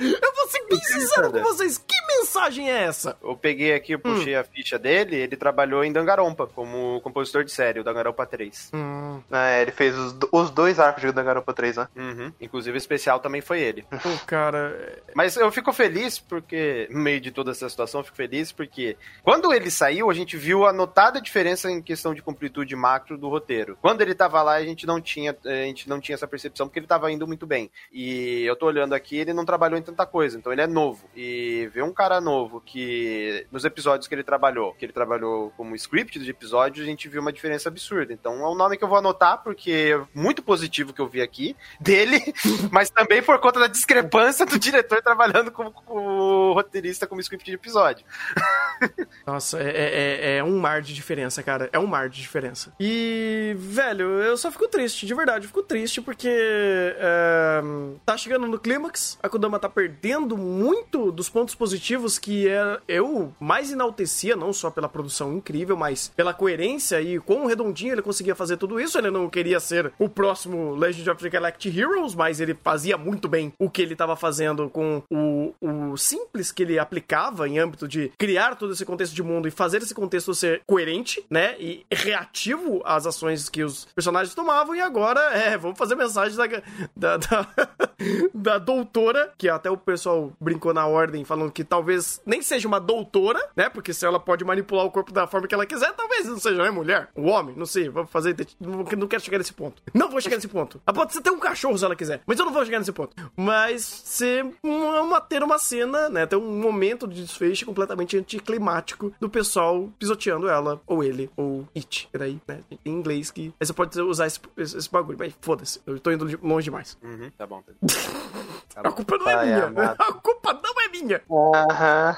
Eu ser bem sincero com vocês. Que mensagem é essa? Eu peguei aqui, eu puxei hum. a ficha dele. Ele trabalhou em Dangarompa como compositor de série, o Dangarompa 3. Hum. É, ele fez os, os dois arcos de Dangarompa 3, né? Uhum. Inclusive o especial também foi ele. *laughs* Pô, cara. Mas eu fico feliz porque, no meio de toda essa situação, eu fico feliz porque quando ele saiu, a gente viu a notada diferença em questão de completude macro do roteiro. Quando ele tava lá, a gente não tinha, a gente não tinha essa percepção porque ele tava indo muito bem. E eu tô olhando aqui, ele não trabalhou em tanta coisa, então ele é novo. E ver um cara novo que nos episódios que ele trabalhou, que ele trabalhou como script de episódios, a gente viu uma diferença absurda. Então é um nome que eu vou anotar porque é muito positivo que eu vi aqui *laughs* dele, mas também por conta da discrepância do diretor trabalhando como, como roteirista como script de episódio. *laughs* Nossa, é, é, é, um mar de diferença, cara. É um mar de diferença. E, velho, eu só fico triste, de verdade. Eu fico triste porque é, tá chegando no clímax, a Kodama tá perdendo muito dos pontos positivos que é, eu mais enaltecia, não só pela produção incrível, mas pela coerência e quão redondinho ele conseguia fazer tudo isso. Ele não queria ser o próximo Legend of the Galactic Heroes, mas ele fazia muito bem o que ele estava fazendo com o, o simples que ele aplicava em âmbito de criar todo esse contexto de mundo e fazer esse contexto ser coerente, né? E reativo às ações que os personagens tomavam. E agora, é, vamos fazer mensagem da, da, da, *laughs* da doutora, que até o pessoal brincou na ordem falando que talvez nem seja uma doutora, né? Porque se ela pode manipular o corpo da forma que ela quiser, talvez não seja, né? Mulher, o homem, não sei, vou fazer. Não quero chegar nesse ponto. Não vou chegar nesse ponto. Ela pode ser até um cachorro se ela quiser, mas eu não vou chegar nesse ponto. Mas ser uma, ter uma cena, né? Ter um momento de desfecho completamente anticlimático do pessoal pisoteando ela, ou ele, ou it. Peraí, né? Em inglês que. Aí você pode usar esse, esse, esse bagulho, mas foda-se, eu tô indo longe demais. Uhum, tá bom. Tá bom. *laughs* A culpa não é minha. A culpa minha. Aham.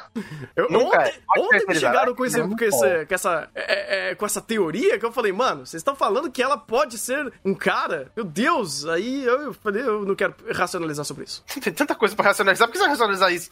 Nunca é. ontem ontem me chegaram com, esse, com, esse- com essa, é, é, com essa teoria que eu falei, mano, vocês estão falando que ela pode ser um cara? Meu Deus, aí eu, eu falei, eu não quero racionalizar sobre isso. *laughs* Tem tanta coisa pra racionalizar, por que você vai racionalizar isso?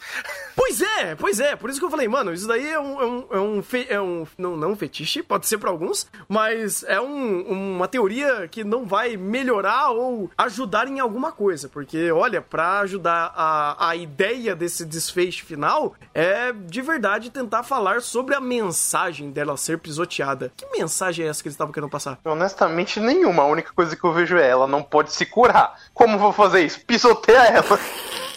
Pois é, pois é, por isso que eu falei, mano, isso daí é um. É um, é um, fe- é um- não, não um fetiche, pode ser pra alguns, mas é um- uma teoria que não vai melhorar ou ajudar em alguma coisa. Porque, olha, pra ajudar a, a ideia desse desfecho final, é de verdade tentar falar sobre a mensagem dela ser pisoteada. Que mensagem é essa que eles estavam querendo passar? Honestamente, nenhuma. A única coisa que eu vejo é ela não pode se curar. Como vou fazer isso? Pisoteia ela. *laughs*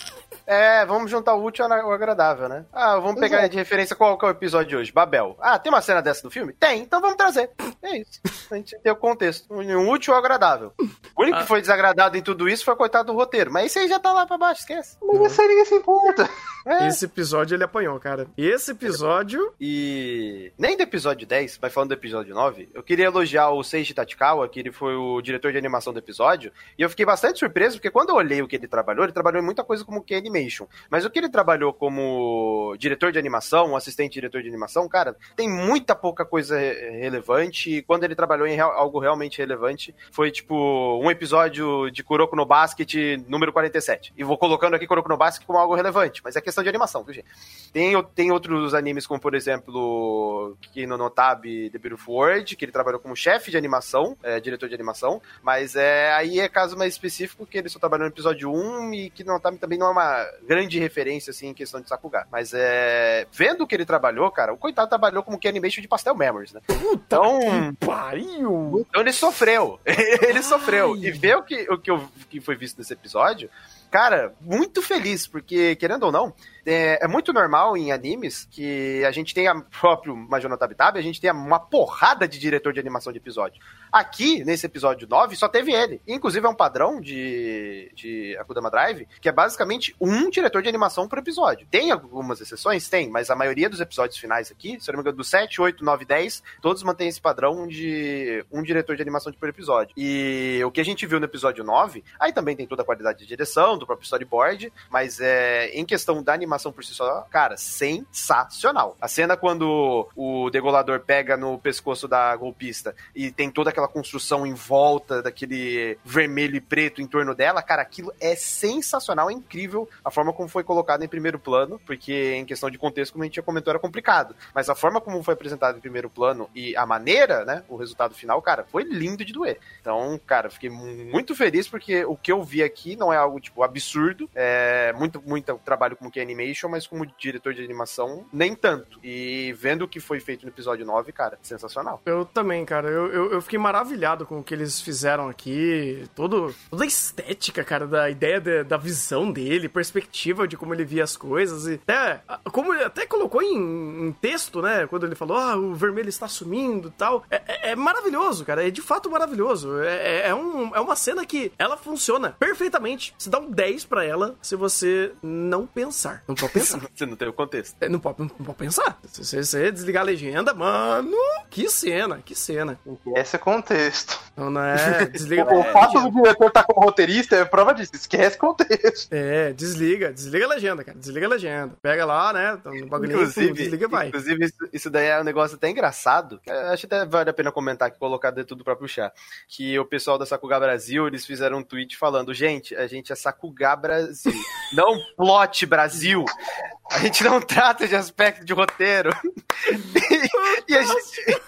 É, vamos juntar o útil ao agradável, né? Ah, vamos pegar de referência qual que é o episódio de hoje? Babel. Ah, tem uma cena dessa no filme? Tem, então vamos trazer. É isso. A gente tem o contexto. Um útil ao agradável. O único que foi desagradado em tudo isso foi coitado do roteiro. Mas isso aí já tá lá pra baixo, esquece. Mas isso aí ninguém se importa. É. Esse episódio ele apanhou, cara. Esse episódio. E nem do episódio 10, mas falando do episódio 9, eu queria elogiar o Seiji Tachikawa, que ele foi o diretor de animação do episódio, e eu fiquei bastante surpreso, porque quando eu olhei o que ele trabalhou, ele trabalhou em muita coisa como que mas o que ele trabalhou como diretor de animação, assistente diretor de animação, cara, tem muita pouca coisa re- relevante, e quando ele trabalhou em algo realmente relevante, foi tipo um episódio de Kuroko no Basket número 47. E vou colocando aqui Kuroko no Basket como algo relevante, mas é questão de animação, viu, gente? Tem, tem outros animes, como por exemplo, Kino no Tabi The Beautiful World, que ele trabalhou como chefe de animação, é, diretor de animação, mas é, aí é caso mais específico que ele só trabalhou no episódio 1 e Kino no Tabi também não é uma grande referência, assim, em questão de Sakuga. Mas é. Vendo o que ele trabalhou, cara, o coitado trabalhou como que animation de Pastel Memories, né? Então. Pariu! Então ele sofreu. *laughs* ele sofreu. E ver o que, o que, eu, que foi visto nesse episódio, cara, muito feliz, porque, querendo ou não, é, é muito normal em animes que a gente tenha próprio Major no Tabi-Tabi, a gente tenha uma porrada de diretor de animação de episódio. Aqui, nesse episódio 9, só teve ele. Inclusive, é um padrão de, de Akudama Drive, que é basicamente um diretor de animação por episódio. Tem algumas exceções? Tem, mas a maioria dos episódios finais aqui, se eu não me engano, do 7, 8, 9, 10, todos mantêm esse padrão de um diretor de animação por episódio. E o que a gente viu no episódio 9, aí também tem toda a qualidade de direção, do próprio storyboard, mas é, em questão da animação por si só, cara, sensacional. A cena quando o degolador pega no pescoço da golpista e tem toda aquela construção em volta daquele vermelho e preto em torno dela, cara, aquilo é sensacional, é incrível a forma como foi colocado em primeiro plano, porque em questão de contexto, como a gente já comentou, era complicado. Mas a forma como foi apresentado em primeiro plano e a maneira, né, o resultado final, cara, foi lindo de doer. Então, cara, fiquei muito feliz porque o que eu vi aqui não é algo, tipo, absurdo, é muito, muito trabalho como que é animation, mas como diretor de animação, nem tanto. E vendo o que foi feito no episódio 9, cara, sensacional. Eu também, cara. Eu, eu, eu fiquei maravilhado com o que eles fizeram aqui. Todo, toda a estética, cara, da ideia de- da visão dele, perspectiva de como ele via as coisas. E até, como ele até colocou em, em texto, né? Quando ele falou, ah, o vermelho está sumindo tal. É, é- é maravilhoso, cara. É de fato maravilhoso. É, é- é um, é uma cena que ela funciona perfeitamente. Você dá um 10 pra ela se você não pensar. Não pode pensar. *laughs* Você não tem o contexto. É, Não pode, não pode pensar. Se você, você desligar a legenda, mano, que cena, que cena. Esse é contexto. Não, não é. *laughs* Desliga O é, fato do diretor estar como roteirista é prova disso. Esquece contexto. É, desliga, desliga a legenda, cara. Desliga a legenda. Pega lá, né? tá No bagulhinho, Inclusive, desliga e vai. inclusive isso, isso daí é um negócio até engraçado. que eu Acho até vale a pena comentar que colocar dentro do próprio chá. Que o pessoal da Sakuga Brasil, eles fizeram um tweet falando: gente, a gente é Sakuga Brasil, *laughs* não plot Brasil. A gente não trata de aspecto de roteiro. e, e gente-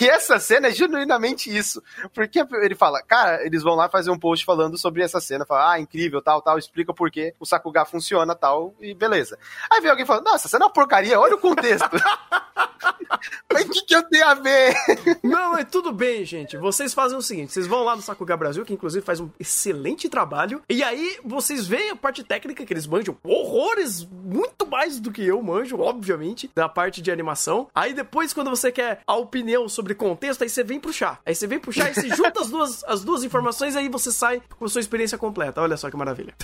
e essa cena é genuinamente isso. Porque ele fala, cara, eles vão lá fazer um post falando sobre essa cena. Fala, ah, incrível, tal, tal, explica por que o Sakuga funciona, tal, e beleza. Aí vem alguém falando, nossa, essa cena é uma porcaria, olha o contexto. *laughs* Mas o que, que eu tenho a ver? Não, mas tudo bem, gente. Vocês fazem o seguinte: vocês vão lá no Sakuga Brasil, que inclusive faz um excelente trabalho, e aí vocês veem a parte técnica que eles manjam horrores, muito mais do que eu manjo, obviamente, da parte de animação. Aí depois, quando você quer a opinião sobre contexto, aí você vem pro chá. Aí você vem pro chá e você *laughs* junta as duas, as duas informações, aí você sai com a sua experiência completa. Olha só que maravilha.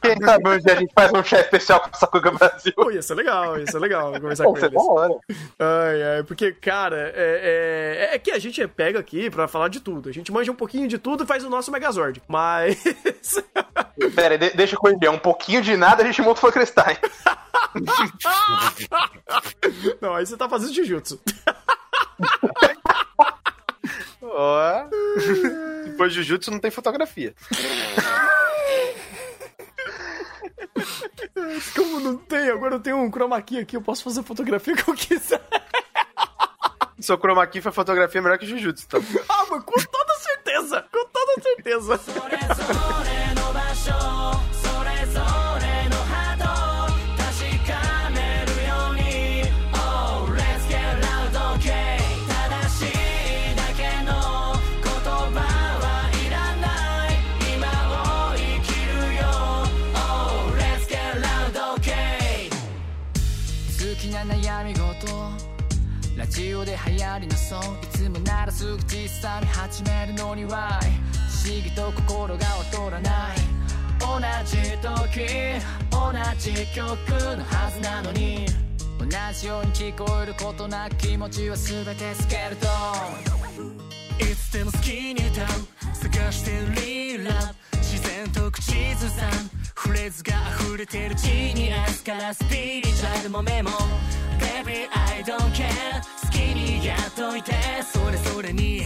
Quem sabe onde a gente faz um chat especial com o Sakuga Brasil? Pô, ia ser legal, ia ser legal conversar Pô, com isso é eles. hora. Ai, ai, porque, cara, é, é, é que a gente pega aqui pra falar de tudo. A gente manja um pouquinho de tudo e faz o nosso Megazord. Mas. *laughs* Pera aí, de- deixa eu corrigir. Um pouquinho de nada a gente monta o Frankenstein. *laughs* não, aí você tá fazendo Jujutsu. Ó. Depois de Jujutsu não tem fotografia. Como não tem? Agora eu tenho um chroma key aqui, eu posso fazer fotografia que eu quiser. Seu chroma key foi fotografia melhor que Jujutsu, então. *laughs* Ah, mas com toda certeza! Com toda certeza! ジオで流行りのソングいつもならすぐ実際に始めるのには。不思議と心が劣らない。同じ時同じ曲のはずなのに。同じように聞こえることなく気持ちは全てスケルトンいつでも好きに歌う探してるリーラブ自然と口ずさん。フレーズが溢れてるジーニアスからスピリチュアルもメモ。Baby I don't care いてそれそれに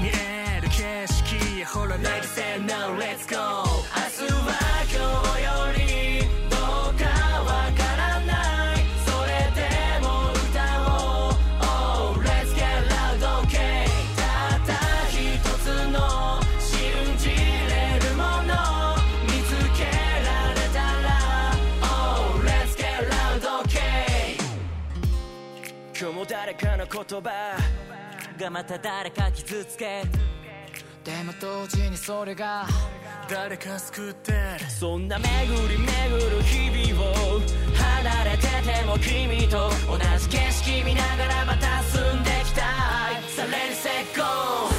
見える景色ほら投げ銭 Now let's go! 明日は今日よりどうかわからない」「それでも歌おう。オールエスケラドケ」「ただ一つの信じれるもの」「見つけられたら。オールエスケラドケ」「今日も誰かの言葉。がまた誰か傷つけ。でも同時にそれが誰か救ってる。そんな巡り巡る日々を離れてても君と同じ景色見ながらまた進んできたい。さレリセッゴー